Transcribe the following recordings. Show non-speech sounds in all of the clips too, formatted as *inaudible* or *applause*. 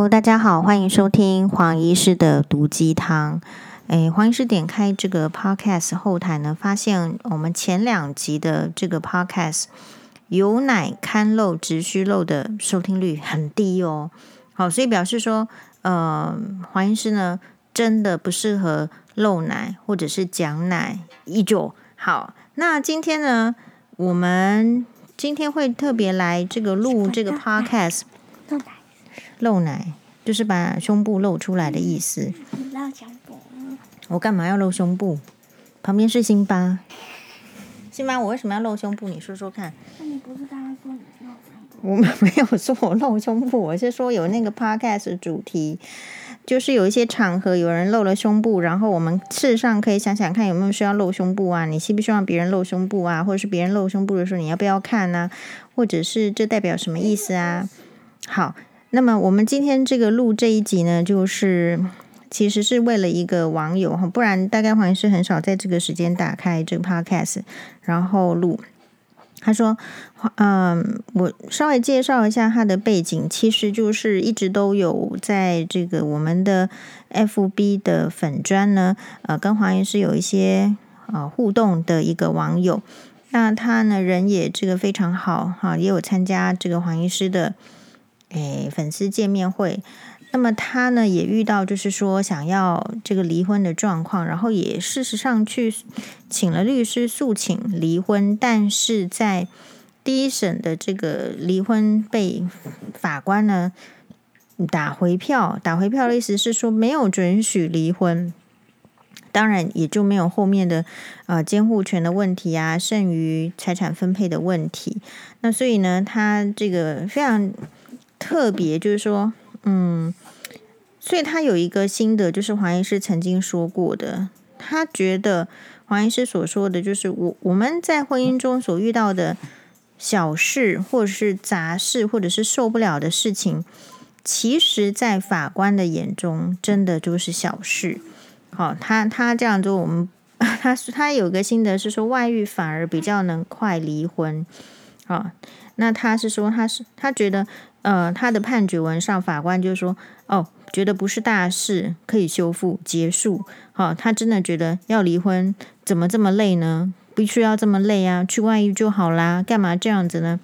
Hello，大家好，欢迎收听黄医师的毒鸡汤。诶，黄医师点开这个 Podcast 后台呢，发现我们前两集的这个 Podcast 有奶看漏直须漏的收听率很低哦。好，所以表示说，呃，黄医师呢真的不适合漏奶或者是讲奶依旧。好，那今天呢，我们今天会特别来这个录这个 Podcast。露奶就是把胸部露出来的意思。我干嘛要露胸部？旁边是辛巴。辛巴，我为什么要露胸部？你说说看。那你不是刚刚说你露胸部？我没有说我露胸部，我是说有那个 podcast 主题，就是有一些场合有人露了胸部，然后我们事实上可以想想看有没有需要露胸部啊？你希不希望别人露胸部啊？或者是别人露胸部的时候，你要不要看呢？或者是这代表什么意思啊？好。那么我们今天这个录这一集呢，就是其实是为了一个网友哈，不然大概黄医师很少在这个时间打开这个 podcast，然后录。他说：“嗯，我稍微介绍一下他的背景，其实就是一直都有在这个我们的 FB 的粉专呢，呃，跟黄医师有一些呃互动的一个网友。那他呢人也这个非常好哈，也有参加这个黄医师的。”诶，粉丝见面会，那么他呢也遇到就是说想要这个离婚的状况，然后也事实上去请了律师诉请离婚，但是在第一审的这个离婚被法官呢打回票，打回票的意思是说没有准许离婚，当然也就没有后面的呃监护权的问题啊，剩余财产分配的问题，那所以呢，他这个非常。特别就是说，嗯，所以他有一个心得，就是黄医师曾经说过的，他觉得黄医师所说的就是我我们在婚姻中所遇到的小事，或者是杂事，或者是受不了的事情，其实，在法官的眼中，真的就是小事。好，他他这样做，我们 *laughs* 他他有个心得是说，外遇反而比较能快离婚。好，那他是说，他是他觉得。呃，他的判决文上，法官就说：“哦，觉得不是大事，可以修复结束。好、他真的觉得要离婚，怎么这么累呢？必须要这么累啊？去外遇就好啦，干嘛这样子呢？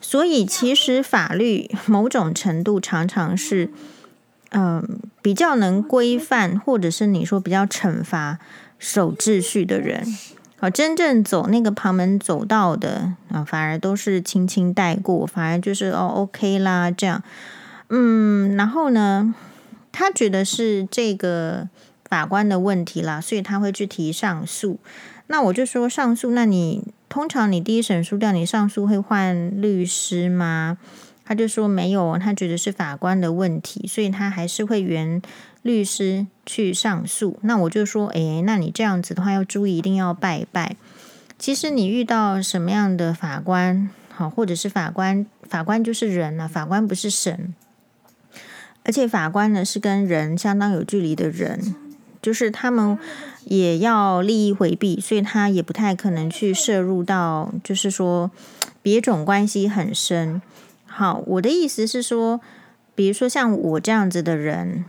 所以，其实法律某种程度常常是，嗯、比较能规范，或者是你说比较惩罚守秩序的人。”真正走那个旁门走道的啊，反而都是轻轻带过，反而就是哦，OK 啦，这样，嗯，然后呢，他觉得是这个法官的问题啦，所以他会去提上诉。那我就说上诉，那你通常你第一审输掉，你上诉会换律师吗？他就说没有，他觉得是法官的问题，所以他还是会原律师去上诉，那我就说，诶，那你这样子的话要注意，一定要拜拜。其实你遇到什么样的法官，好，或者是法官，法官就是人啊，法官不是神，而且法官呢是跟人相当有距离的人，就是他们也要利益回避，所以他也不太可能去涉入到，就是说别种关系很深。好，我的意思是说，比如说像我这样子的人。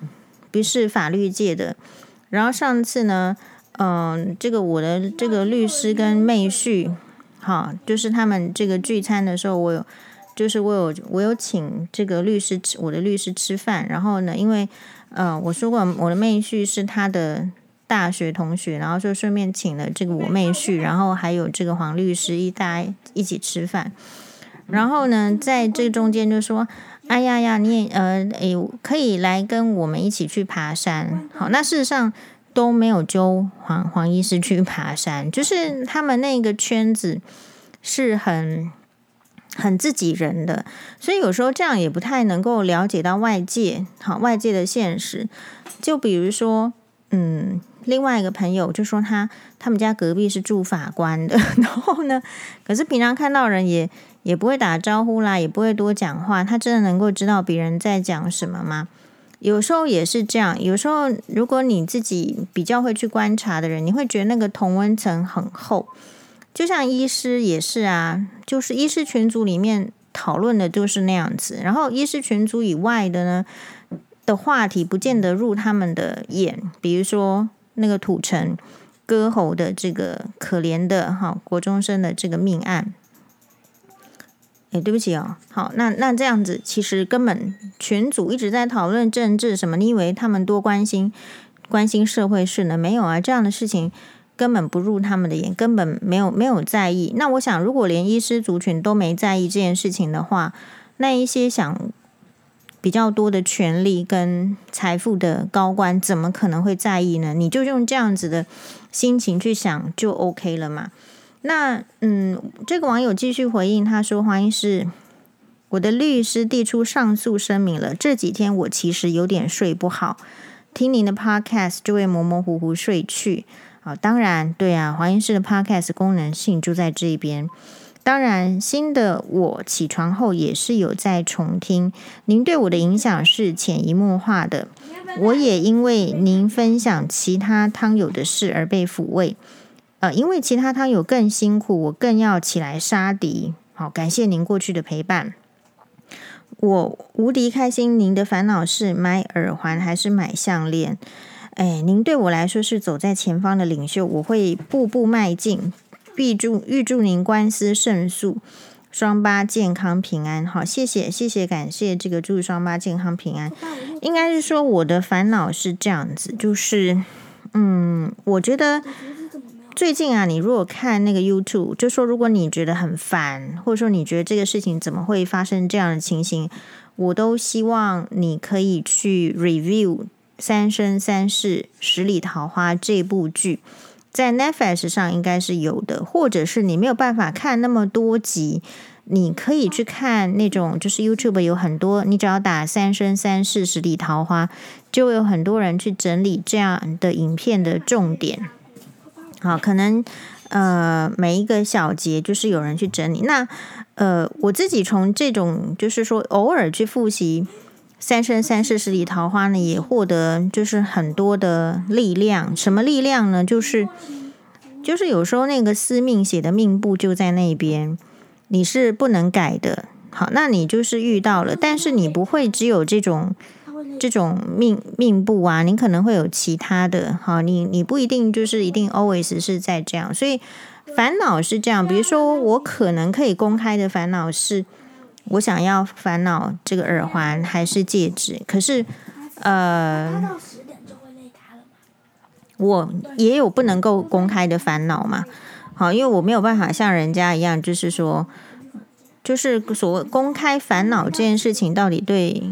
不是法律界的，然后上次呢，嗯、这个我的这个律师跟妹婿，哈，就是他们这个聚餐的时候，我有，就是我有我有请这个律师吃我的律师吃饭，然后呢，因为呃我说过我的妹婿是他的大学同学，然后就顺便请了这个我妹婿，然后还有这个黄律师一大家一起吃饭，然后呢，在这中间就说。哎呀呀，你也呃，诶，可以来跟我们一起去爬山。好，那事实上都没有揪黄黄医师去爬山，就是他们那个圈子是很很自己人的，所以有时候这样也不太能够了解到外界，好，外界的现实。就比如说，嗯，另外一个朋友就说他他们家隔壁是住法官的，*laughs* 然后呢，可是平常看到人也。也不会打招呼啦，也不会多讲话。他真的能够知道别人在讲什么吗？有时候也是这样。有时候，如果你自己比较会去观察的人，你会觉得那个同温层很厚。就像医师也是啊，就是医师群组里面讨论的就是那样子。然后医师群组以外的呢的话题，不见得入他们的眼。比如说那个土城割喉的这个可怜的哈国中生的这个命案。哎，对不起哦，好，那那这样子，其实根本群组一直在讨论政治什么？你以为他们多关心关心社会事呢？没有啊，这样的事情根本不入他们的眼，根本没有没有在意。那我想，如果连医师族群都没在意这件事情的话，那一些想比较多的权利跟财富的高官，怎么可能会在意呢？你就用这样子的心情去想，就 OK 了嘛。那嗯，这个网友继续回应，他说：“黄医师，我的律师递出上诉声明了。这几天我其实有点睡不好，听您的 podcast 就会模模糊糊睡去。啊，当然，对啊，黄医师的 podcast 功能性就在这边。当然，新的我起床后也是有在重听。您对我的影响是潜移默化的，我也因为您分享其他汤友的事而被抚慰。”呃，因为其他汤有更辛苦，我更要起来杀敌。好，感谢您过去的陪伴，我无敌开心。您的烦恼是买耳环还是买项链？哎，您对我来说是走在前方的领袖，我会步步迈进。预祝预祝您官司胜诉，双八健康平安。好，谢谢谢谢，感谢这个祝双八健康平安。应该是说我的烦恼是这样子，就是嗯，我觉得。最近啊，你如果看那个 YouTube，就说如果你觉得很烦，或者说你觉得这个事情怎么会发生这样的情形，我都希望你可以去 review《三生三世十里桃花》这部剧，在 Netflix 上应该是有的，或者是你没有办法看那么多集，你可以去看那种就是 YouTube 有很多，你只要打“三生三世十里桃花”，就有很多人去整理这样的影片的重点。好，可能呃每一个小节就是有人去整理。那呃我自己从这种就是说偶尔去复习《三生三世十里桃花》呢，也获得就是很多的力量。什么力量呢？就是就是有时候那个司命写的命簿就在那边，你是不能改的。好，那你就是遇到了，但是你不会只有这种。这种命命簿啊，你可能会有其他的，好，你你不一定就是一定 always 是在这样，所以烦恼是这样。比如说，我可能可以公开的烦恼是，我想要烦恼这个耳环还是戒指，可是呃，我也有不能够公开的烦恼嘛，好，因为我没有办法像人家一样，就是说，就是所谓公开烦恼这件事情到底对。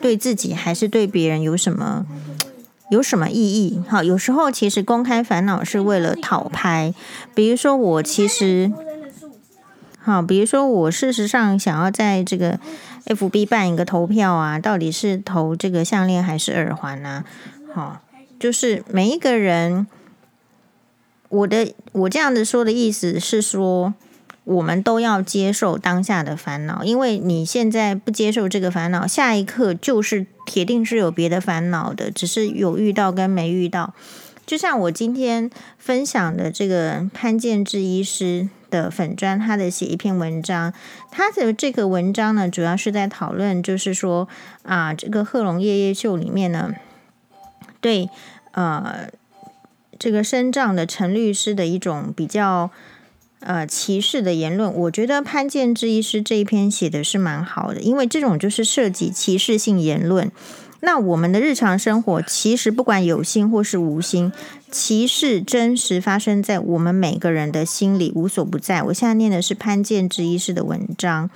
对自己还是对别人有什么有什么意义？好，有时候其实公开烦恼是为了讨拍。比如说我其实，好，比如说我事实上想要在这个 FB 办一个投票啊，到底是投这个项链还是耳环呢？好，就是每一个人，我的我这样子说的意思是说。我们都要接受当下的烦恼，因为你现在不接受这个烦恼，下一刻就是铁定是有别的烦恼的，只是有遇到跟没遇到。就像我今天分享的这个潘建志医师的粉专，他的写一篇文章，他的这个文章呢，主要是在讨论，就是说啊，这个贺龙夜夜秀里面呢，对呃这个身障的陈律师的一种比较。呃，歧视的言论，我觉得潘建志医师这一篇写的是蛮好的，因为这种就是涉及歧视性言论。那我们的日常生活，其实不管有心或是无心，歧视真实发生在我们每个人的心里，无所不在。我现在念的是潘建志医师的文章。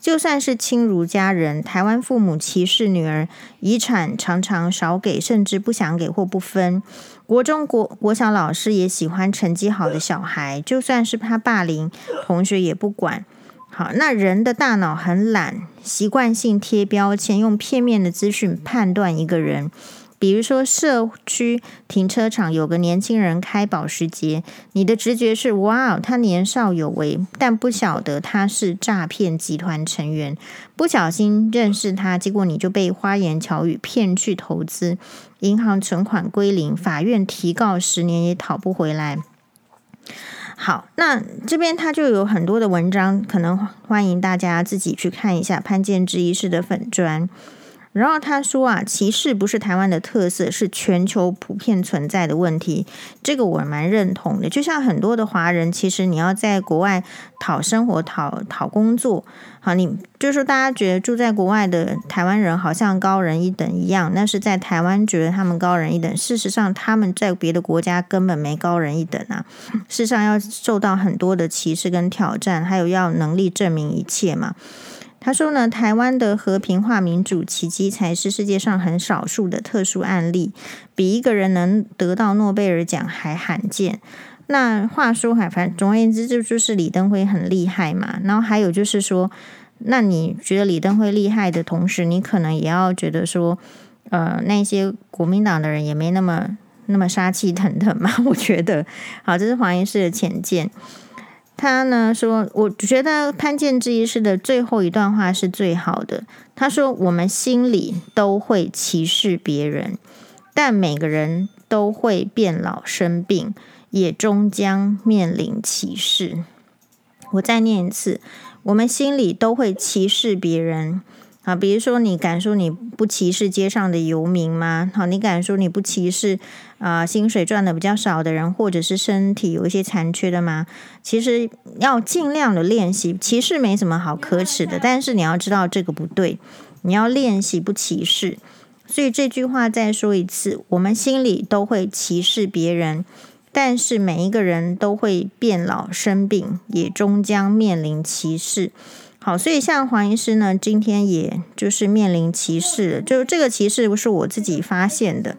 就算是亲如家人，台湾父母歧视女儿，遗产常常少给，甚至不想给或不分。国中国国小老师也喜欢成绩好的小孩，就算是怕霸凌同学也不管。好，那人的大脑很懒，习惯性贴标签，用片面的资讯判断一个人。比如说，社区停车场有个年轻人开保时捷，你的直觉是哇，他年少有为，但不晓得他是诈骗集团成员，不小心认识他，结果你就被花言巧语骗去投资，银行存款归零，法院提告十年也讨不回来。好，那这边他就有很多的文章，可能欢迎大家自己去看一下潘建之医师的粉砖。然后他说啊，歧视不是台湾的特色，是全球普遍存在的问题。这个我蛮认同的。就像很多的华人，其实你要在国外讨生活、讨讨工作，好，你就是说大家觉得住在国外的台湾人好像高人一等一样，那是在台湾觉得他们高人一等。事实上，他们在别的国家根本没高人一等啊。事实上，要受到很多的歧视跟挑战，还有要能力证明一切嘛。他说呢，台湾的和平化民主奇迹才是世界上很少数的特殊案例，比一个人能得到诺贝尔奖还罕见。那话说还反总而言之，就就是李登辉很厉害嘛。然后还有就是说，那你觉得李登辉厉害的同时，你可能也要觉得说，呃，那些国民党的人也没那么那么杀气腾腾嘛。*laughs* 我觉得，好，这是黄医师的浅见。他呢说，我觉得潘建志医师的最后一段话是最好的。他说：“我们心里都会歧视别人，但每个人都会变老生病，也终将面临歧视。”我再念一次：“我们心里都会歧视别人。”啊，比如说，你敢说你不歧视街上的游民吗？好，你敢说你不歧视啊、呃，薪水赚的比较少的人，或者是身体有一些残缺的吗？其实要尽量的练习，歧视没什么好可耻的，但是你要知道这个不对，你要练习不歧视。所以这句话再说一次，我们心里都会歧视别人，但是每一个人都会变老生病，也终将面临歧视。好，所以像黄医师呢，今天也就是面临歧视了，就这个歧视不是我自己发现的，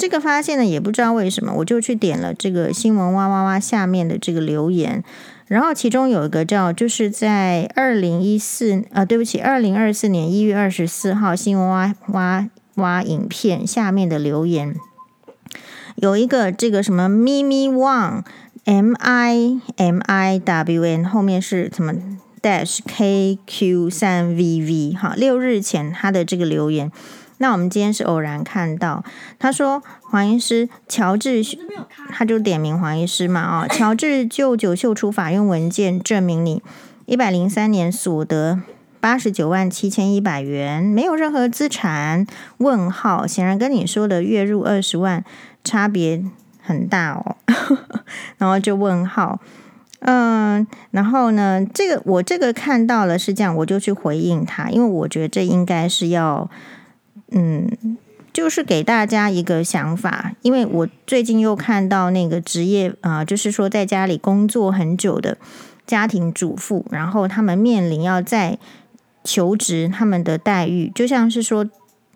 这个发现呢也不知道为什么，我就去点了这个新闻哇哇哇下面的这个留言，然后其中有一个叫就是在二零一四呃，对不起，二零二四年一月二十四号新闻哇哇哇影片下面的留言，有一个这个什么咪咪旺 M I M I W N 后面是什么？dash KQ 三 VV 哈，六日前他的这个留言，那我们今天是偶然看到，他说黄医师乔治，他就点名黄医师嘛哦，*laughs* 乔治就九秀出法院文件证明你一百零三年所得八十九万七千一百元，没有任何资产？问号，显然跟你说的月入二十万差别很大哦，*laughs* 然后就问号。嗯，然后呢，这个我这个看到了是这样，我就去回应他，因为我觉得这应该是要，嗯，就是给大家一个想法，因为我最近又看到那个职业啊、就是说在家里工作很久的家庭主妇，然后他们面临要再求职，他们的待遇就像是说。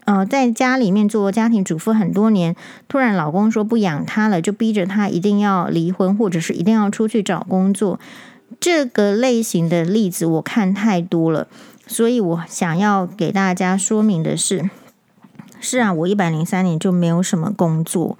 呃，在家里面做家庭主妇很多年，突然老公说不养她了，就逼着她一定要离婚，或者是一定要出去找工作。这个类型的例子我看太多了，所以我想要给大家说明的是，是啊，我一百零三年就没有什么工作，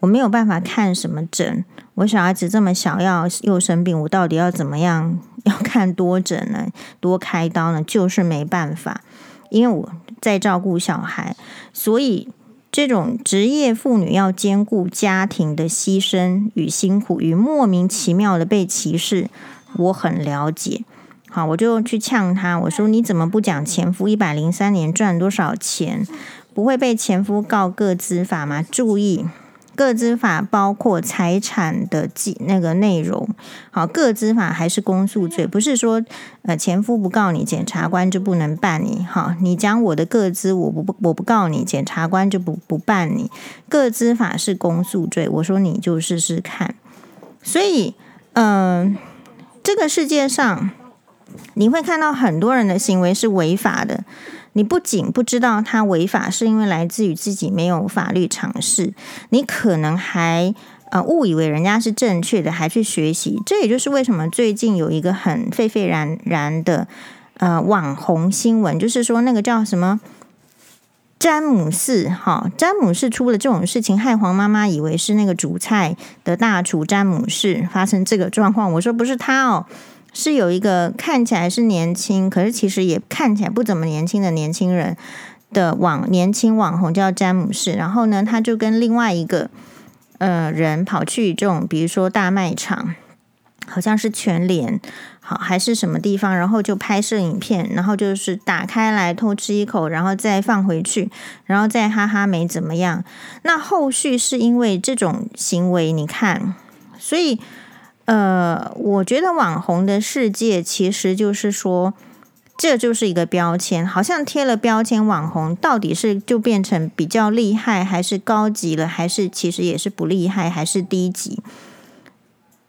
我没有办法看什么诊，我小孩子这么小要又生病，我到底要怎么样要看多诊呢？多开刀呢？就是没办法，因为我。在照顾小孩，所以这种职业妇女要兼顾家庭的牺牲与辛苦，与莫名其妙的被歧视，我很了解。好，我就去呛他，我说：“你怎么不讲前夫一百零三年赚多少钱？不会被前夫告个资法吗？”注意。个资法包括财产的记那个内容，好，个资法还是公诉罪，不是说呃前夫不告你，检察官就不能办你。好，你讲我的个资，我不我不告你，检察官就不不办你。个资法是公诉罪，我说你就试试看。所以，嗯、这个世界上你会看到很多人的行为是违法的。你不仅不知道他违法，是因为来自于自己没有法律常识，你可能还呃误以为人家是正确的，还去学习。这也就是为什么最近有一个很沸沸然然的呃网红新闻，就是说那个叫什么詹姆士哈，詹姆士出了这种事情，害黄妈妈以为是那个主菜的大厨詹姆士发生这个状况。我说不是他哦。是有一个看起来是年轻，可是其实也看起来不怎么年轻的年轻人的网年轻网红叫詹姆士，然后呢，他就跟另外一个呃人跑去这种比如说大卖场，好像是全联，好还是什么地方，然后就拍摄影片，然后就是打开来偷吃一口，然后再放回去，然后再哈哈没怎么样。那后续是因为这种行为，你看，所以呃，我觉得网红的世界其实就是说，这就是一个标签，好像贴了标签，网红到底是就变成比较厉害，还是高级了，还是其实也是不厉害，还是低级？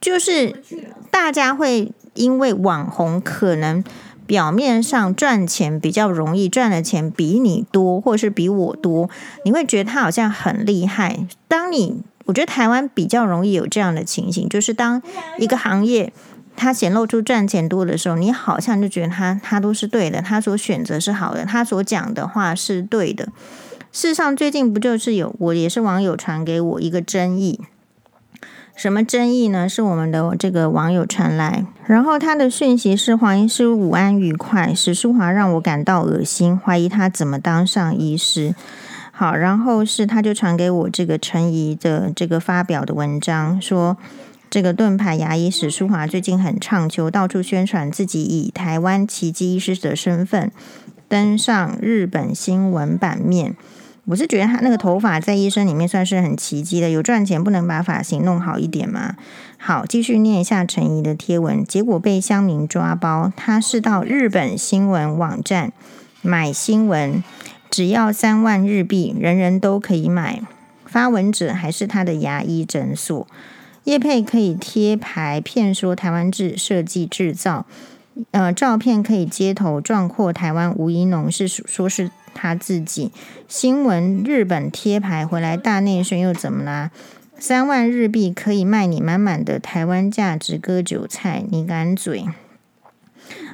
就是大家会因为网红可能表面上赚钱比较容易，赚的钱比你多，或是比我多，你会觉得他好像很厉害。当你我觉得台湾比较容易有这样的情形，就是当一个行业它显露出赚钱多的时候，你好像就觉得他他都是对的，他所选择是好的，他所讲的话是对的。事实上，最近不就是有我也是网友传给我一个争议。什么争议呢？是我们的这个网友传来，然后他的讯息是：黄医师午安愉快，史书华让我感到恶心，怀疑他怎么当上医师。好，然后是他就传给我这个陈怡的这个发表的文章，说这个盾牌牙医史书华最近很畅销，到处宣传自己以台湾奇迹医师的身份登上日本新闻版面。我是觉得他那个头发在医生里面算是很奇迹的，有赚钱不能把发型弄好一点吗？好，继续念一下陈怡的贴文，结果被乡民抓包。他是到日本新闻网站买新闻，只要三万日币，人人都可以买。发文者还是他的牙医诊所，叶佩可以贴牌骗说台湾制设计制造，呃，照片可以街头壮阔台湾吴怡农是说是。他自己新闻日本贴牌回来大内宣又怎么啦？三万日币可以卖你满满的台湾价值割韭菜，你敢嘴？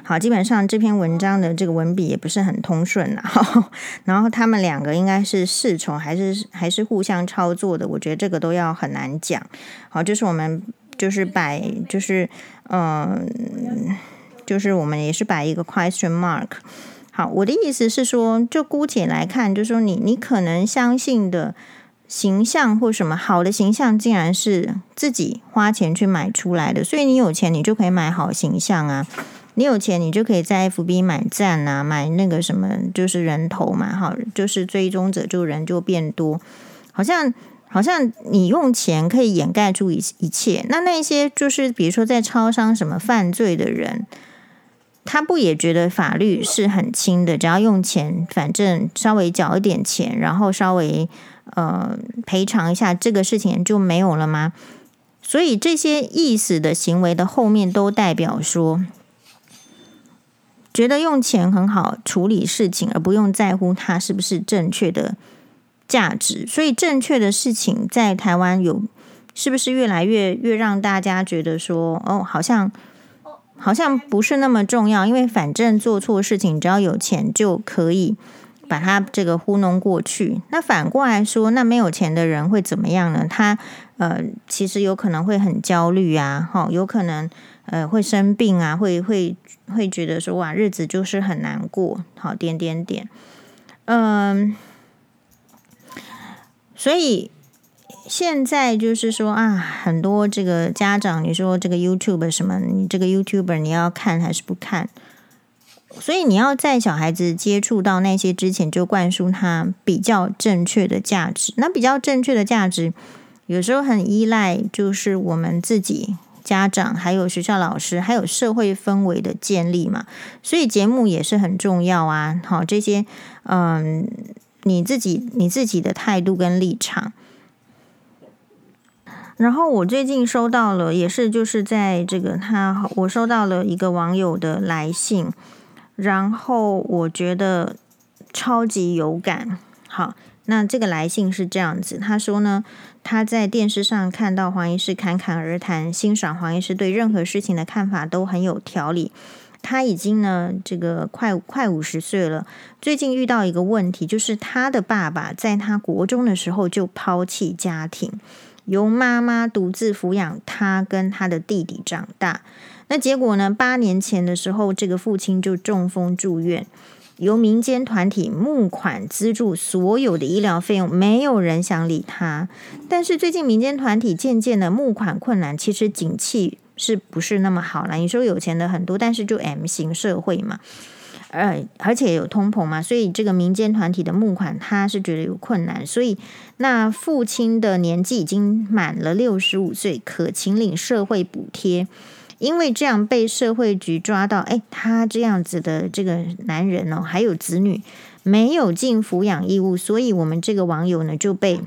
好，基本上这篇文章的这个文笔也不是很通顺了。*laughs* 然后他们两个应该是侍从还是还是互相操作的？我觉得这个都要很难讲。好，就是我们就是摆就是嗯，就是我们也是摆一个 question mark。好，我的意思是说，就姑且来看，就是说你你可能相信的形象或什么好的形象，竟然是自己花钱去买出来的。所以你有钱，你就可以买好形象啊；你有钱，你就可以在 FB 买赞啊，买那个什么，就是人头嘛，好，就是追踪者就人就变多。好像好像你用钱可以掩盖住一一切。那那些就是比如说在超商什么犯罪的人。他不也觉得法律是很轻的，只要用钱，反正稍微缴一点钱，然后稍微呃赔偿一下，这个事情就没有了吗？所以这些意思的行为的后面都代表说，觉得用钱很好处理事情，而不用在乎它是不是正确的价值。所以正确的事情在台湾有是不是越来越越让大家觉得说，哦，好像。好像不是那么重要，因为反正做错事情，只要有钱就可以把他这个糊弄过去。那反过来说，那没有钱的人会怎么样呢？他呃，其实有可能会很焦虑啊，哈，有可能呃会生病啊，会会会觉得说哇，日子就是很难过，好点点点，嗯，所以。现在就是说啊，很多这个家长，你说这个 YouTube 什么，你这个 YouTuber 你要看还是不看？所以你要在小孩子接触到那些之前，就灌输他比较正确的价值。那比较正确的价值，有时候很依赖就是我们自己家长，还有学校老师，还有社会氛围的建立嘛。所以节目也是很重要啊。好，这些嗯，你自己你自己的态度跟立场。然后我最近收到了，也是就是在这个他，我收到了一个网友的来信，然后我觉得超级有感。好，那这个来信是这样子，他说呢，他在电视上看到黄医师侃侃而谈，欣赏黄医师对任何事情的看法都很有条理。他已经呢，这个快快五十岁了，最近遇到一个问题，就是他的爸爸在他国中的时候就抛弃家庭。由妈妈独自抚养他跟他的弟弟长大，那结果呢？八年前的时候，这个父亲就中风住院，由民间团体募款资助所有的医疗费用，没有人想理他。但是最近民间团体渐渐的募款困难，其实景气是不是那么好了？你说有钱的很多，但是就 M 型社会嘛，呃，而且有通膨嘛，所以这个民间团体的募款他是觉得有困难，所以那父亲的年纪已经满了六十五岁，可请领社会补贴，因为这样被社会局抓到，哎，他这样子的这个男人哦，还有子女没有尽抚养义务，所以我们这个网友呢就被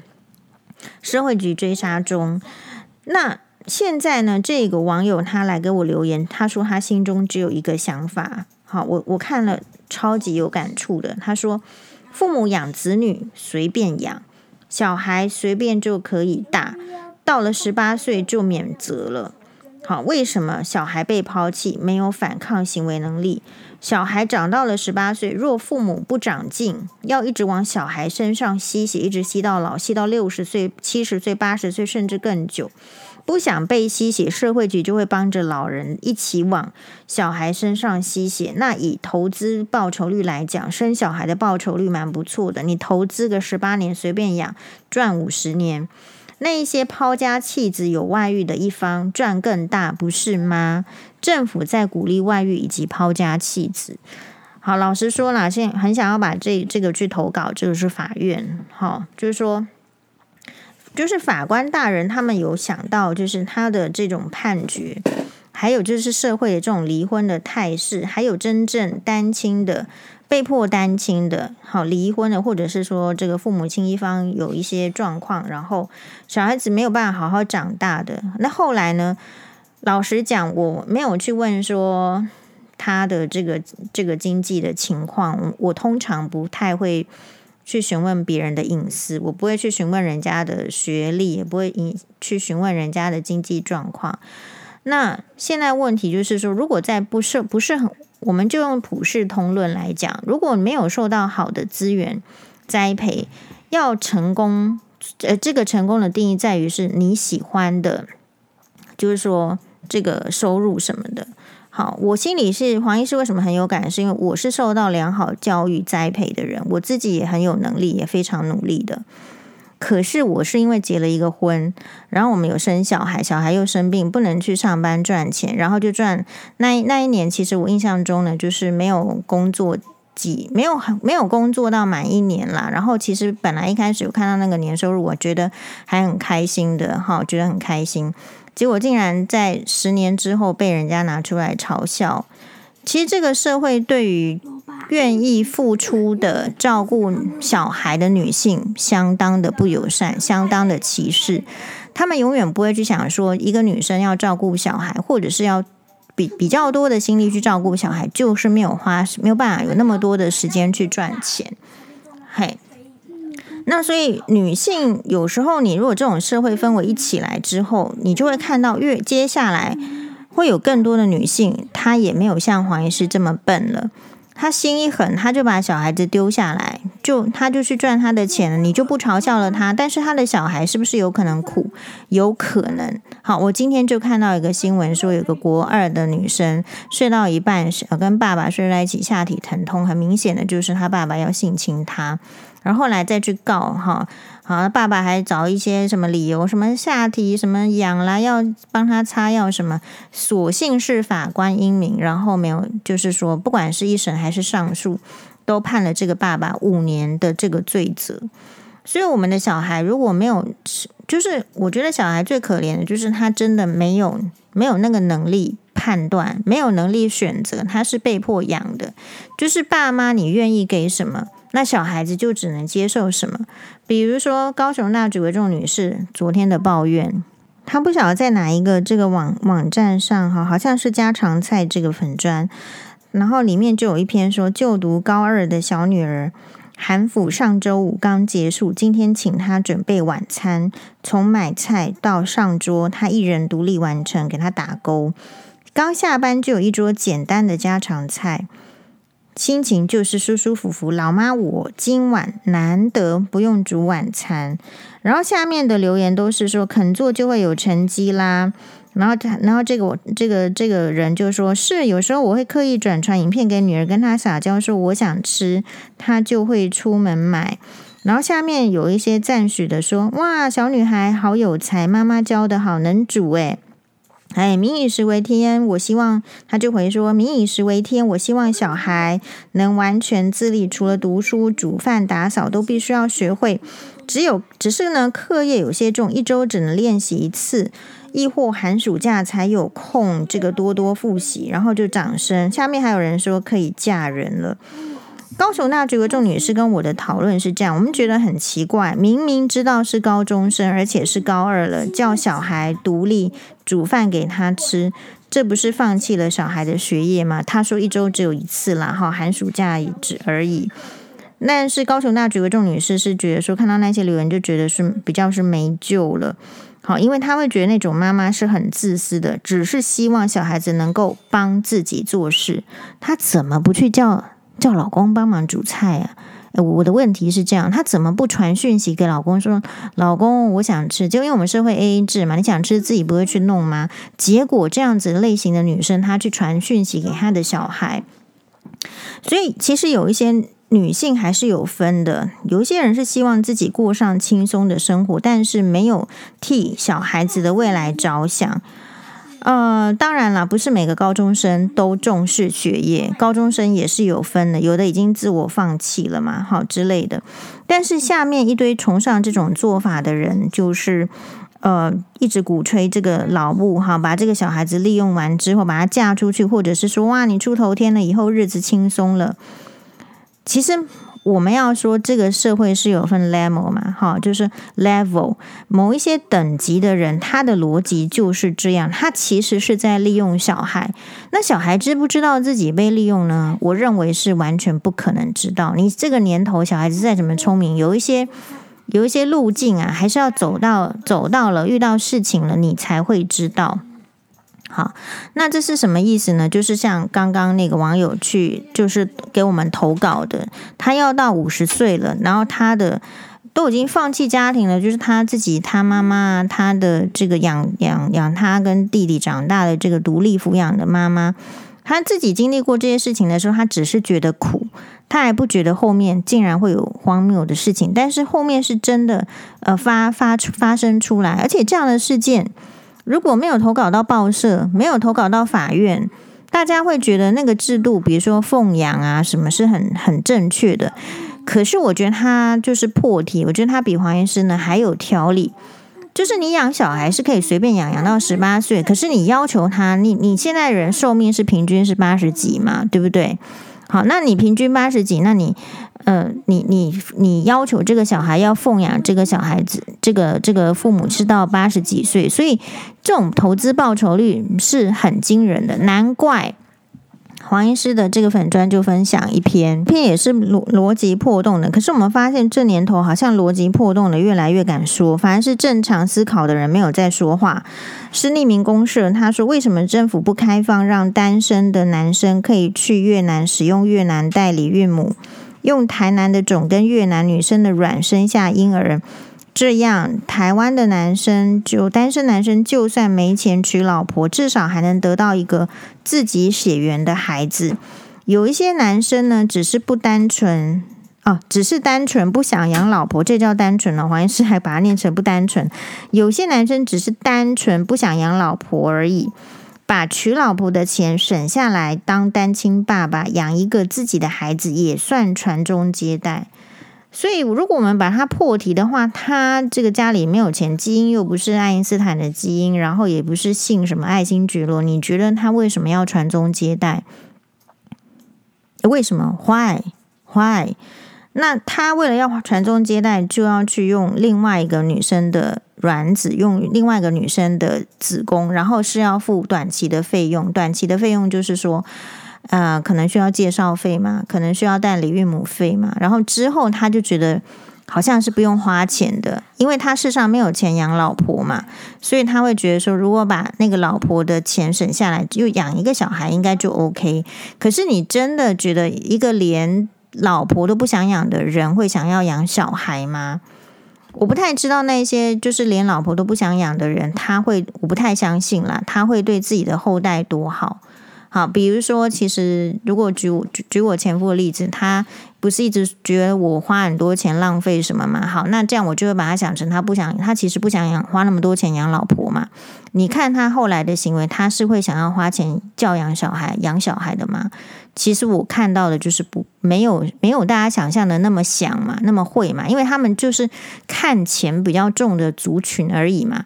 *sniffs* 社会局追杀中。那现在呢，这个网友他来给我留言，他说他心中只有一个想法。好，我我看了超级有感触的。他说，父母养子女随便养，小孩随便就可以大，到了十八岁就免责了。好，为什么小孩被抛弃，没有反抗行为能力？小孩长到了十八岁，若父母不长进，要一直往小孩身上吸血，一直吸到老，吸到六十岁、七十岁、八十岁，甚至更久。不想被吸血，社会局就会帮着老人一起往小孩身上吸血。那以投资报酬率来讲，生小孩的报酬率蛮不错的。你投资个十八年，随便养，赚五十年。那一些抛家弃子、有外遇的一方赚更大，不是吗？政府在鼓励外遇以及抛家弃子。好，老实说啦，现在很想要把这这个去投稿，这个是法院。好，就是说。就是法官大人，他们有想到，就是他的这种判决，还有就是社会的这种离婚的态势，还有真正单亲的、被迫单亲的、好离婚的，或者是说这个父母亲一方有一些状况，然后小孩子没有办法好好长大的。那后来呢？老实讲，我没有去问说他的这个这个经济的情况，我通常不太会。去询问别人的隐私，我不会去询问人家的学历，也不会去询问人家的经济状况。那现在问题就是说，如果在不是不是很，我们就用普世通论来讲，如果没有受到好的资源栽培，要成功，呃，这个成功的定义在于是你喜欢的，就是说这个收入什么的。好，我心里是黄医师为什么很有感，是因为我是受到良好教育栽培的人，我自己也很有能力，也非常努力的。可是我是因为结了一个婚，然后我们有生小孩，小孩又生病，不能去上班赚钱，然后就赚那那一年，其实我印象中呢，就是没有工作几，没有没有工作到满一年啦。然后其实本来一开始有看到那个年收入，我觉得还很开心的，哈，觉得很开心。结果竟然在十年之后被人家拿出来嘲笑。其实这个社会对于愿意付出的照顾小孩的女性，相当的不友善，相当的歧视。他们永远不会去想说，一个女生要照顾小孩，或者是要比比较多的心力去照顾小孩，就是没有花，没有办法有那么多的时间去赚钱。嘿。那所以，女性有时候，你如果这种社会氛围一起来之后，你就会看到越接下来会有更多的女性，她也没有像黄医师这么笨了。他心一狠，他就把小孩子丢下来，就他就去赚他的钱了，你就不嘲笑了他。但是他的小孩是不是有可能苦？有可能。好，我今天就看到一个新闻，说有个国二的女生睡到一半，跟爸爸睡在一起，下体疼痛，很明显的就是她爸爸要性侵她。然后来再去告哈，好，爸爸还找一些什么理由，什么下体什么痒啦，要帮他擦药什么，所幸是法官英明，然后没有，就是说不管是一审还是上诉，都判了这个爸爸五年的这个罪责。所以我们的小孩如果没有，就是我觉得小孩最可怜的就是他真的没有没有那个能力判断，没有能力选择，他是被迫养的，就是爸妈你愿意给什么。那小孩子就只能接受什么？比如说高雄那举为重女士昨天的抱怨，她不晓得在哪一个这个网网站上哈，好像是家常菜这个粉砖，然后里面就有一篇说，就读高二的小女儿韩府上周五刚结束，今天请她准备晚餐，从买菜到上桌，她一人独立完成，给她打勾。刚下班就有一桌简单的家常菜。心情就是舒舒服服。老妈，我今晚难得不用煮晚餐。然后下面的留言都是说肯做就会有成绩啦。然后他，然后这个我这个这个人就说是有时候我会刻意转传影片给女儿，跟她撒娇说我想吃，她就会出门买。然后下面有一些赞许的说哇，小女孩好有才，妈妈教的好，能煮诶。哎，民以食为天，我希望他就回说，民以食为天，我希望小孩能完全自立，除了读书、煮饭、打扫，都必须要学会。只有只是呢，课业有些重，一周只能练习一次，亦或寒暑假才有空，这个多多复习。然后就掌声。下面还有人说可以嫁人了。高雄大学的众女士跟我的讨论是这样，我们觉得很奇怪，明明知道是高中生，而且是高二了，叫小孩独立煮饭给他吃，这不是放弃了小孩的学业吗？他说一周只有一次啦，哈，寒暑假也只而已。但是高雄大举的众女士是觉得说，看到那些留言就觉得是比较是没救了，好，因为他会觉得那种妈妈是很自私的，只是希望小孩子能够帮自己做事，她怎么不去叫叫老公帮忙煮菜啊？我的问题是这样，她怎么不传讯息给老公说，老公我想吃，就因为我们社会 AA 制嘛，你想吃自己不会去弄吗？结果这样子类型的女生，她去传讯息给她的小孩，所以其实有一些。女性还是有分的，有一些人是希望自己过上轻松的生活，但是没有替小孩子的未来着想。呃，当然了，不是每个高中生都重视学业，高中生也是有分的，有的已经自我放弃了嘛，好之类的。但是下面一堆崇尚这种做法的人，就是呃，一直鼓吹这个老母哈，把这个小孩子利用完之后，把他嫁出去，或者是说哇，你出头天了，以后日子轻松了。其实我们要说，这个社会是有分 level 嘛，哈，就是 level 某一些等级的人，他的逻辑就是这样，他其实是在利用小孩。那小孩知不知道自己被利用呢？我认为是完全不可能知道。你这个年头，小孩子再怎么聪明，有一些有一些路径啊，还是要走到走到了，遇到事情了，你才会知道。好，那这是什么意思呢？就是像刚刚那个网友去，就是给我们投稿的，他要到五十岁了，然后他的都已经放弃家庭了，就是他自己、他妈妈、他的这个养养养他跟弟弟长大的这个独立抚养的妈妈，他自己经历过这些事情的时候，他只是觉得苦，他还不觉得后面竟然会有荒谬的事情，但是后面是真的呃发发出发生出来，而且这样的事件。如果没有投稿到报社，没有投稿到法院，大家会觉得那个制度，比如说奉养啊，什么是很很正确的。可是我觉得他就是破题，我觉得他比黄医师呢还有条理。就是你养小孩是可以随便养，养到十八岁，可是你要求他，你你现在人寿命是平均是八十几嘛，对不对？好，那你平均八十几，那你。呃，你你你要求这个小孩要奉养这个小孩子，这个这个父母是到八十几岁，所以这种投资报酬率是很惊人的，难怪黄医师的这个粉专就分享一篇，篇也是逻逻辑破洞的。可是我们发现这年头好像逻辑破洞的越来越敢说，反而是正常思考的人没有在说话。是匿名公社，他说为什么政府不开放让单身的男生可以去越南使用越南代理孕母？用台南的种跟越南女生的卵生下婴儿，这样台湾的男生就单身男生就算没钱娶老婆，至少还能得到一个自己血缘的孩子。有一些男生呢，只是不单纯啊，只是单纯不想养老婆，这叫单纯了。黄医师还把它念成不单纯。有些男生只是单纯不想养老婆而已。把娶老婆的钱省下来当单亲爸爸养一个自己的孩子也算传宗接代，所以如果我们把它破题的话，他这个家里没有钱，基因又不是爱因斯坦的基因，然后也不是信什么爱新觉罗，你觉得他为什么要传宗接代？为什么？Why? 那他为了要传宗接代，就要去用另外一个女生的卵子，用另外一个女生的子宫，然后是要付短期的费用。短期的费用就是说，呃，可能需要介绍费嘛，可能需要代理孕母费嘛。然后之后他就觉得好像是不用花钱的，因为他世上没有钱养老婆嘛，所以他会觉得说，如果把那个老婆的钱省下来，就养一个小孩应该就 OK。可是你真的觉得一个连老婆都不想养的人会想要养小孩吗？我不太知道那些就是连老婆都不想养的人，他会，我不太相信啦，他会对自己的后代多好。好，比如说，其实如果举我举我前夫的例子，他不是一直觉得我花很多钱浪费什么嘛？好，那这样我就会把他想成他不想，他其实不想养花那么多钱养老婆嘛。你看他后来的行为，他是会想要花钱教养小孩、养小孩的吗？其实我看到的就是不没有没有大家想象的那么想嘛，那么会嘛，因为他们就是看钱比较重的族群而已嘛。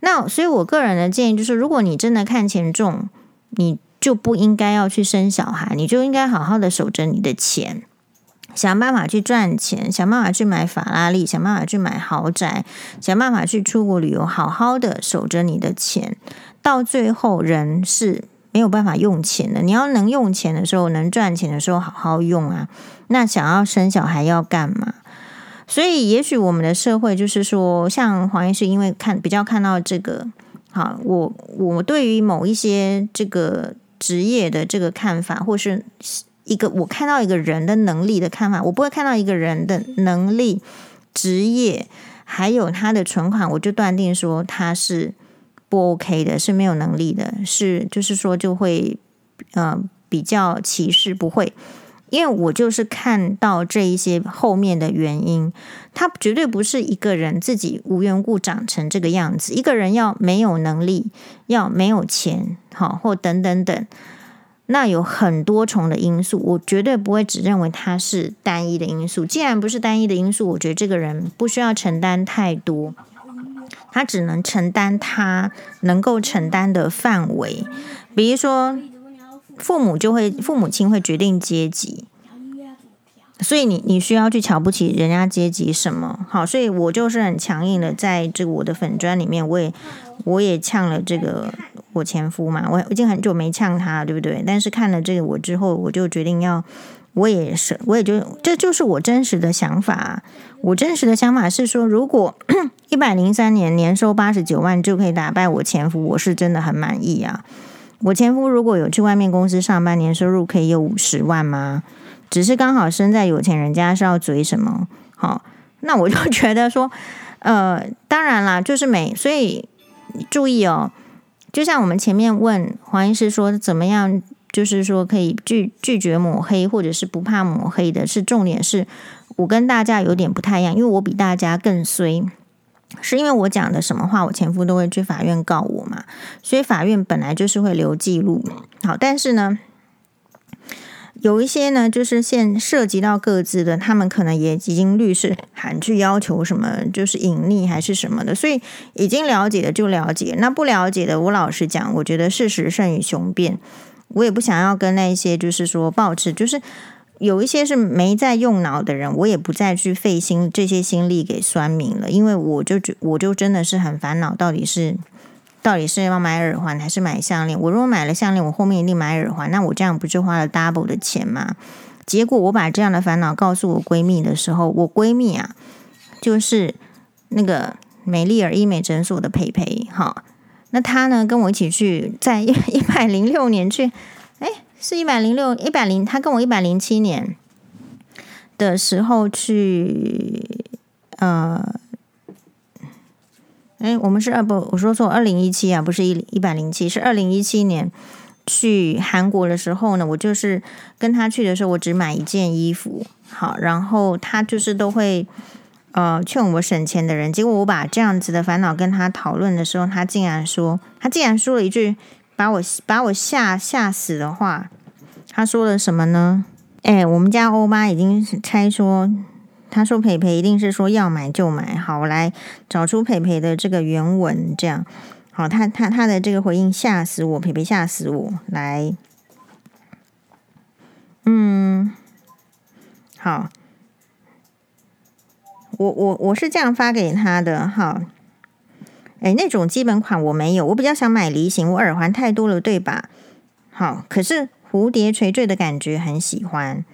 那所以我个人的建议就是，如果你真的看钱重，你。就不应该要去生小孩，你就应该好好的守着你的钱，想办法去赚钱，想办法去买法拉利，想办法去买豪宅，想办法去出国旅游，好好的守着你的钱。到最后，人是没有办法用钱的。你要能用钱的时候，能赚钱的时候，好好用啊。那想要生小孩要干嘛？所以，也许我们的社会就是说，像黄医师，因为看比较看到这个，好，我我对于某一些这个。职业的这个看法，或是一个我看到一个人的能力的看法，我不会看到一个人的能力、职业，还有他的存款，我就断定说他是不 OK 的，是没有能力的，是就是说就会呃比较歧视，不会。因为我就是看到这一些后面的原因，他绝对不是一个人自己无缘故长成这个样子。一个人要没有能力，要没有钱，好或等等等，那有很多重的因素。我绝对不会只认为他是单一的因素。既然不是单一的因素，我觉得这个人不需要承担太多，他只能承担他能够承担的范围，比如说。父母就会，父母亲会决定阶级，所以你你需要去瞧不起人家阶级什么？好，所以我就是很强硬的，在这个我的粉专里面，我也我也呛了这个我前夫嘛，我已经很久没呛他，对不对？但是看了这个我之后，我就决定要，我也是，我也就这就是我真实的想法。我真实的想法是说，如果一百零三年年收八十九万就可以打败我前夫，我是真的很满意啊。我前夫如果有去外面公司上班，年收入可以有五十万吗？只是刚好生在有钱人家，是要嘴什么？好，那我就 *laughs* 觉得说，呃，当然啦，就是美。所以注意哦，就像我们前面问黄医师说，怎么样，就是说可以拒拒绝抹黑，或者是不怕抹黑的，是重点是我跟大家有点不太一样，因为我比大家更衰。是因为我讲的什么话，我前夫都会去法院告我嘛，所以法院本来就是会留记录。好，但是呢，有一些呢，就是现涉及到各自的，他们可能也已经律师函去要求什么，就是隐匿还是什么的，所以已经了解的就了解，那不了解的，我老实讲，我觉得事实胜于雄辩，我也不想要跟那些就是说抱持就是。有一些是没在用脑的人，我也不再去费心这些心力给酸民了，因为我就觉我就真的是很烦恼，到底是到底是要买耳环还是买项链？我如果买了项链，我后面一定买耳环，那我这样不就花了 double 的钱吗？结果我把这样的烦恼告诉我闺蜜的时候，我闺蜜啊，就是那个美丽尔医美诊所的培培，哈，那她呢跟我一起去，在一百零六年去，是一百零六一百零，他跟我一百零七年的时候去，呃，哎，我们是二不，我说错，二零一七啊，不是一一百零七，是二零一七年去韩国的时候呢，我就是跟他去的时候，我只买一件衣服，好，然后他就是都会呃劝我省钱的人，结果我把这样子的烦恼跟他讨论的时候，他竟然说，他竟然说了一句。把我把我吓吓死的话，他说了什么呢？哎，我们家欧妈已经猜说，他说培培一定是说要买就买。好，我来找出培培的这个原文，这样好，他他他的这个回应吓死我，培培吓死我。来，嗯，好，我我我是这样发给他的，好。哎，那种基本款我没有，我比较想买梨形，我耳环太多了，对吧？好，可是蝴蝶垂坠的感觉很喜欢。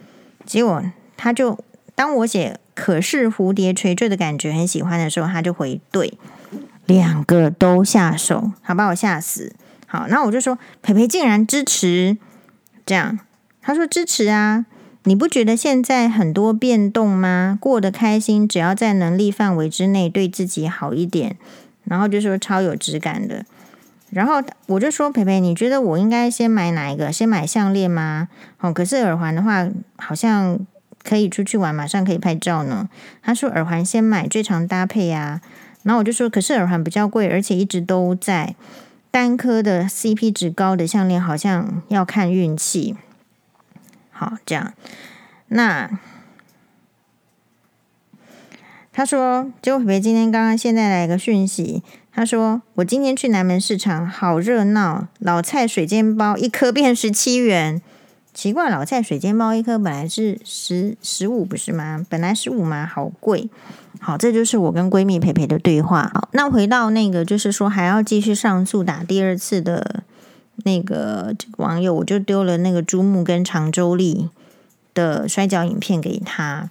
结果他就当我写“可是蝴蝶垂坠的感觉很喜欢”的时候，他就回对，两个都下手，好把我吓死。好，那我就说培培竟然支持这样，他说支持啊，你不觉得现在很多变动吗？过得开心，只要在能力范围之内，对自己好一点。然后就说超有质感的，然后我就说：“培培，你觉得我应该先买哪一个？先买项链吗？哦，可是耳环的话，好像可以出去玩，马上可以拍照呢。”他说：“耳环先买，最常搭配呀。”然后我就说：“可是耳环比较贵，而且一直都在。单颗的 CP 值高的项链，好像要看运气。”好，这样，那。他说：“结果培培今天刚刚现在来个讯息，他说我今天去南门市场，好热闹，老蔡水煎包一颗变十七元，奇怪，老蔡水煎包一颗本来是十十五不是吗？本来十五嘛？好贵。好，这就是我跟闺蜜培培的对话。好，那回到那个，就是说还要继续上诉打第二次的那个这个网友，我就丢了那个猪木跟长州力的摔跤影片给他。”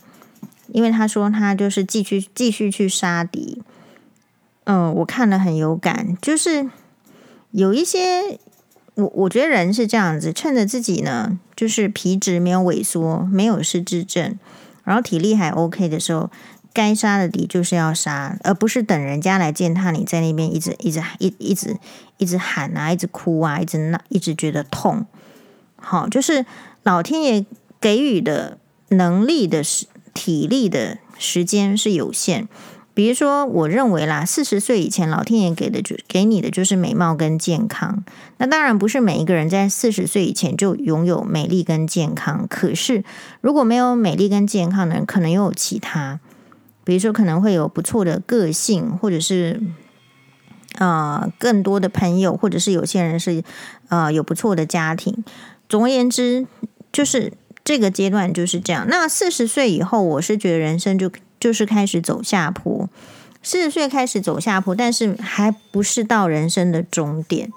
因为他说他就是继续继续去杀敌，嗯，我看了很有感，就是有一些我我觉得人是这样子，趁着自己呢就是皮质没有萎缩，没有失智症，然后体力还 OK 的时候，该杀的敌就是要杀，而不是等人家来践踏你在那边一直一直一一直一直喊啊，一直哭啊，一直闹，一直觉得痛。好，就是老天爷给予的能力的是。体力的时间是有限，比如说，我认为啦，四十岁以前，老天爷给的就给你的就是美貌跟健康。那当然不是每一个人在四十岁以前就拥有美丽跟健康。可是如果没有美丽跟健康的人，可能又有其他，比如说可能会有不错的个性，或者是、呃、更多的朋友，或者是有些人是、呃、有不错的家庭。总而言之，就是。这个阶段就是这样。那四十岁以后，我是觉得人生就就是开始走下坡。四十岁开始走下坡，但是还不是到人生的终点。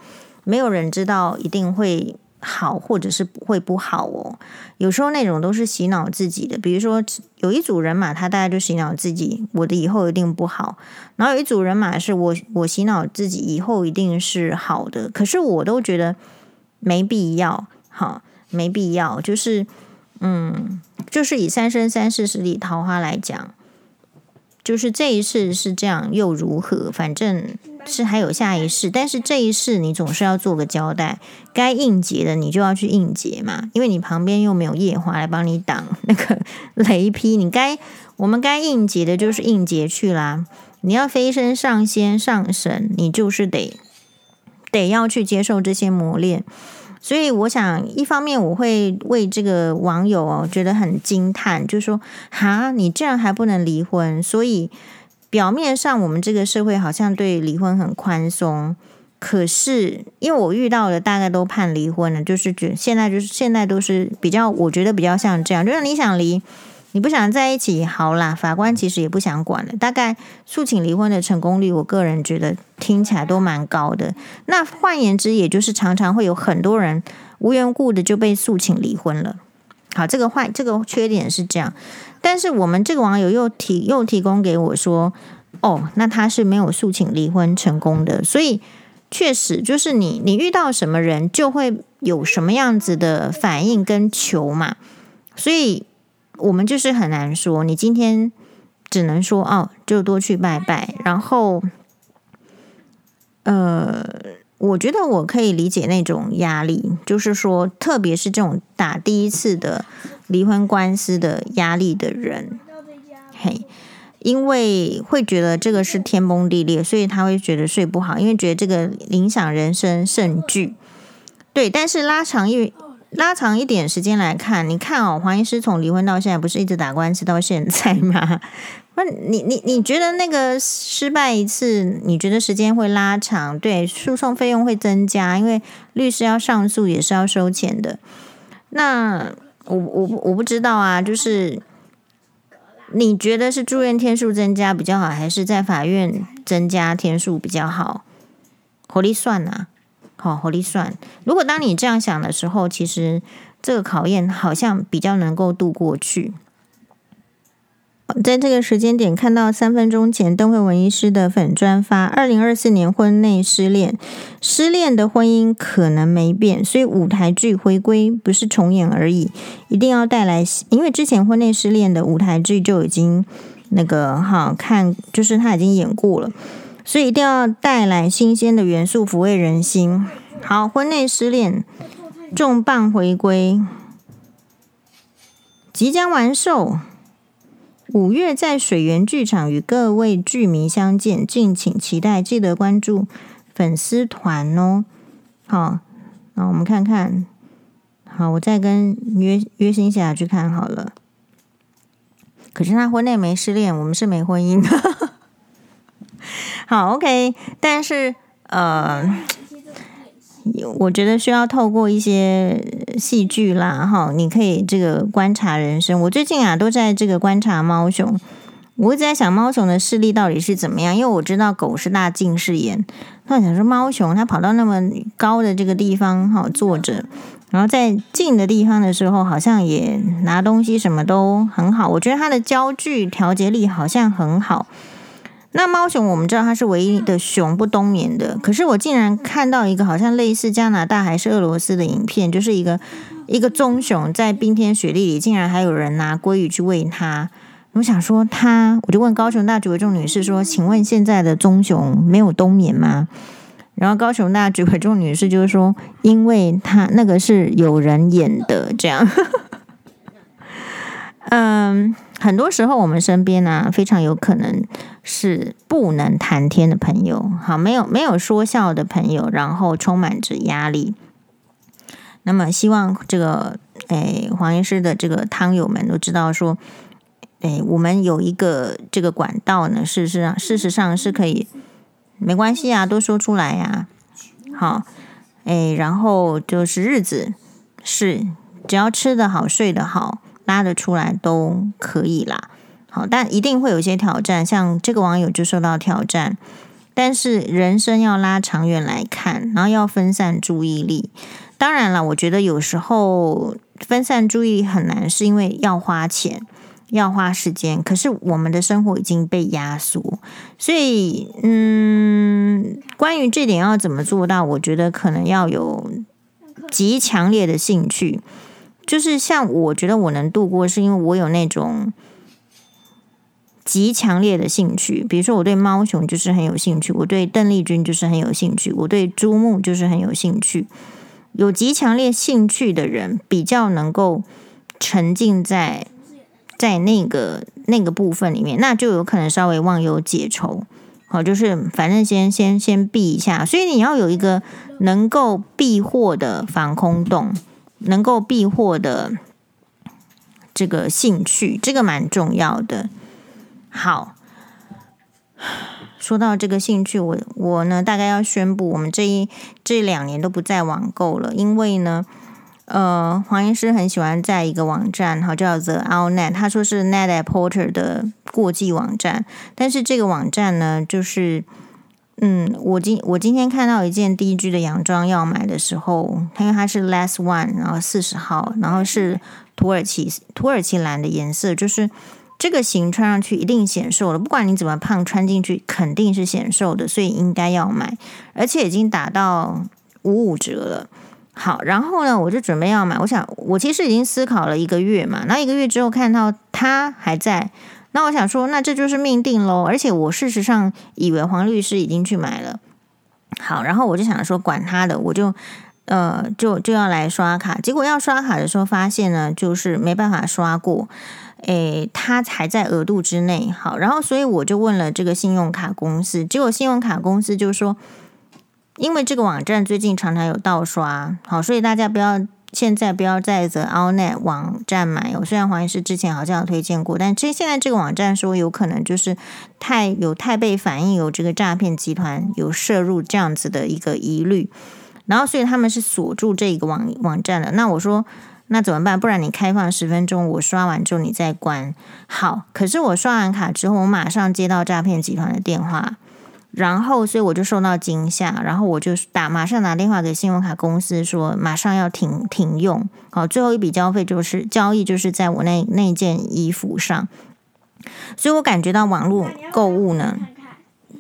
没有人知道一定会好，或者是会不好哦。有时候那种都是洗脑自己的。比如说，有一组人马，他大概就洗脑自己，我的以后一定不好。然后有一组人马是我，我洗脑自己以后一定是好的。可是我都觉得没必要，哈，没必要，就是。嗯，就是以三生三世十里桃花来讲，就是这一世是这样又如何？反正是还有下一世，但是这一世你总是要做个交代，该应劫的你就要去应劫嘛，因为你旁边又没有夜华来帮你挡那个雷劈，你该我们该应劫的就是应劫去啦。你要飞升上仙上神，你就是得得要去接受这些磨练。所以我想，一方面我会为这个网友哦觉得很惊叹，就是说，哈，你这样还不能离婚？所以表面上我们这个社会好像对离婚很宽松，可是因为我遇到的大概都判离婚了，就是觉现在就是现在都是比较，我觉得比较像这样，就是你想离。你不想在一起，好啦，法官其实也不想管了。大概诉请离婚的成功率，我个人觉得听起来都蛮高的。那换言之，也就是常常会有很多人无缘故的就被诉请离婚了。好，这个坏，这个缺点是这样。但是我们这个网友又提又提供给我说，哦，那他是没有诉请离婚成功的。所以确实就是你你遇到什么人，就会有什么样子的反应跟求嘛。所以。我们就是很难说，你今天只能说哦，就多去拜拜。然后，呃，我觉得我可以理解那种压力，就是说，特别是这种打第一次的离婚官司的压力的人，嘿，因为会觉得这个是天崩地裂，所以他会觉得睡不好，因为觉得这个影响人生甚巨。对，但是拉长一。拉长一点时间来看，你看哦，黄医师从离婚到现在，不是一直打官司到现在吗？*laughs* 那你你你觉得那个失败一次，你觉得时间会拉长？对，诉讼费用会增加，因为律师要上诉也是要收钱的。那我我我不知道啊，就是你觉得是住院天数增加比较好，还是在法院增加天数比较好？火力算啊。好，火力算。如果当你这样想的时候，其实这个考验好像比较能够度过去。在这个时间点，看到三分钟前邓惠文医师的粉专发：二零二四年婚内失恋，失恋的婚姻可能没变，所以舞台剧回归不是重演而已，一定要带来。因为之前婚内失恋的舞台剧就已经那个哈看，就是他已经演过了。所以一定要带来新鲜的元素，抚慰人心。好，婚内失恋，重磅回归，即将完售。五月在水源剧场与各位剧迷相见，敬请期待，记得关注粉丝团哦。好，那我们看看。好，我再跟约约新霞去看好了。可是他婚内没失恋，我们是没婚姻的。好，OK，但是呃。我觉得需要透过一些戏剧啦，哈，你可以这个观察人生。我最近啊都在这个观察猫熊，我一直在想猫熊的视力到底是怎么样，因为我知道狗是大近视眼。那想说猫熊它跑到那么高的这个地方哈坐着，然后在近的地方的时候，好像也拿东西什么都很好。我觉得它的焦距调节力好像很好。那猫熊，我们知道它是唯一的熊不冬眠的。可是我竟然看到一个好像类似加拿大还是俄罗斯的影片，就是一个一个棕熊在冰天雪地里，竟然还有人拿鲑鱼去喂它。我想说它，我就问高雄大举委众女士说：“请问现在的棕熊没有冬眠吗？”然后高雄大举委众女士就是说：“因为它那个是有人演的，这样。*laughs* ”嗯。很多时候，我们身边呢、非常有可能是不能谈天的朋友，好，没有没有说笑的朋友，然后充满着压力。那么，希望这个诶黄医师的这个汤友们都知道说，诶，我们有一个这个管道呢，事实上事实上是可以，没关系啊，都说出来呀、好，诶，然后就是日子是只要吃得好，睡得好。拉得出来都可以啦，好，但一定会有些挑战，像这个网友就受到挑战。但是人生要拉长远来看，然后要分散注意力。当然了，我觉得有时候分散注意力很难，是因为要花钱，要花时间。可是我们的生活已经被压缩，所以，嗯，关于这点要怎么做到，我觉得可能要有极强烈的兴趣。就是像我觉得我能度过，是因为我有那种极强烈的兴趣。比如说，我对猫熊就是很有兴趣，我对邓丽君就是很有兴趣，我对朱木就是很有兴趣。有极强烈兴趣的人，比较能够沉浸在在那个那个部分里面，那就有可能稍微忘忧解愁。好，就是反正先先先避一下，所以你要有一个能够避祸的防空洞。能够避祸的这个兴趣，这个蛮重要的。好，说到这个兴趣，我我呢大概要宣布，我们这一这两年都不再网购了，因为呢，呃，黄医师很喜欢在一个网站，好叫 The Outnet，他说是 Net-a-Porter 的过季网站，但是这个网站呢，就是。嗯，我今我今天看到一件 DG 的洋装要买的时候，它因为它是 last one，然后四十号，然后是土耳其土耳其蓝的颜色，就是这个型穿上去一定显瘦了，不管你怎么胖，穿进去肯定是显瘦的，所以应该要买，而且已经打到五五折了。好，然后呢，我就准备要买，我想我其实已经思考了一个月嘛，那一个月之后看到它还在。那我想说，那这就是命定喽。而且我事实上以为黄律师已经去买了。好，然后我就想说，管他的，我就呃，就就要来刷卡。结果要刷卡的时候，发现呢，就是没办法刷过。诶，他还在额度之内。好，然后所以我就问了这个信用卡公司，结果信用卡公司就说，因为这个网站最近常常有盗刷，好，所以大家不要。现在不要在 The Outnet 网站买哦。虽然黄医师之前好像有推荐过，但其实现在这个网站说有可能就是太有太被反映有这个诈骗集团有涉入这样子的一个疑虑，然后所以他们是锁住这个网网站的。那我说那怎么办？不然你开放十分钟，我刷完之后你再关。好，可是我刷完卡之后，我马上接到诈骗集团的电话。然后，所以我就受到惊吓，然后我就打，马上打电话给信用卡公司说，马上要停停用。好，最后一笔交费就是交易，就是在我那那件衣服上。所以我感觉到网络购物呢，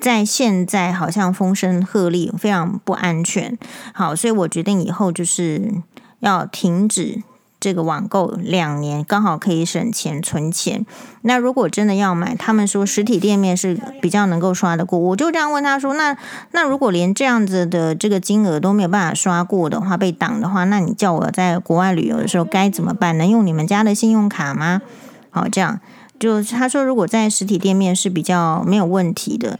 在现在好像风声鹤唳，非常不安全。好，所以我决定以后就是要停止这个网购两年，刚好可以省钱存钱。那如果真的要买，他们说实体店面是比较能够刷得过。我就这样问他说：“那那如果连这样子的这个金额都没有办法刷过的话，被挡的话，那你叫我在国外旅游的时候该怎么办？能用你们家的信用卡吗？”好，这样就他说，如果在实体店面是比较没有问题的。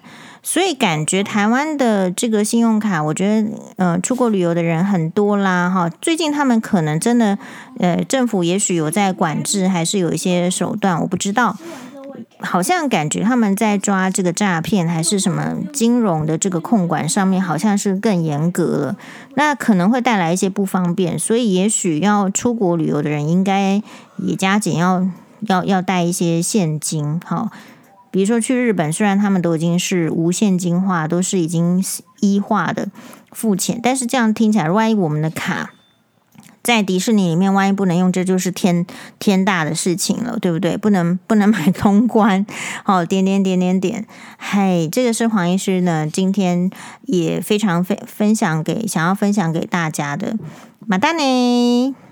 所以感觉台湾的这个信用卡，我觉得，呃，出国旅游的人很多啦，哈。最近他们可能真的，呃，政府也许有在管制，还是有一些手段，我不知道。好像感觉他们在抓这个诈骗，还是什么金融的这个控管上面，好像是更严格了。那可能会带来一些不方便，所以也许要出国旅游的人，应该也加紧要要要带一些现金，哈。比如说去日本，虽然他们都已经是无现金化，都是已经一化的付钱，但是这样听起来，万一我们的卡在迪士尼里面，万一不能用，这就是天天大的事情了，对不对？不能不能买通关，好，点点点点点，嘿，这个是黄医师呢，今天也非常分分享给想要分享给大家的，马丹尼。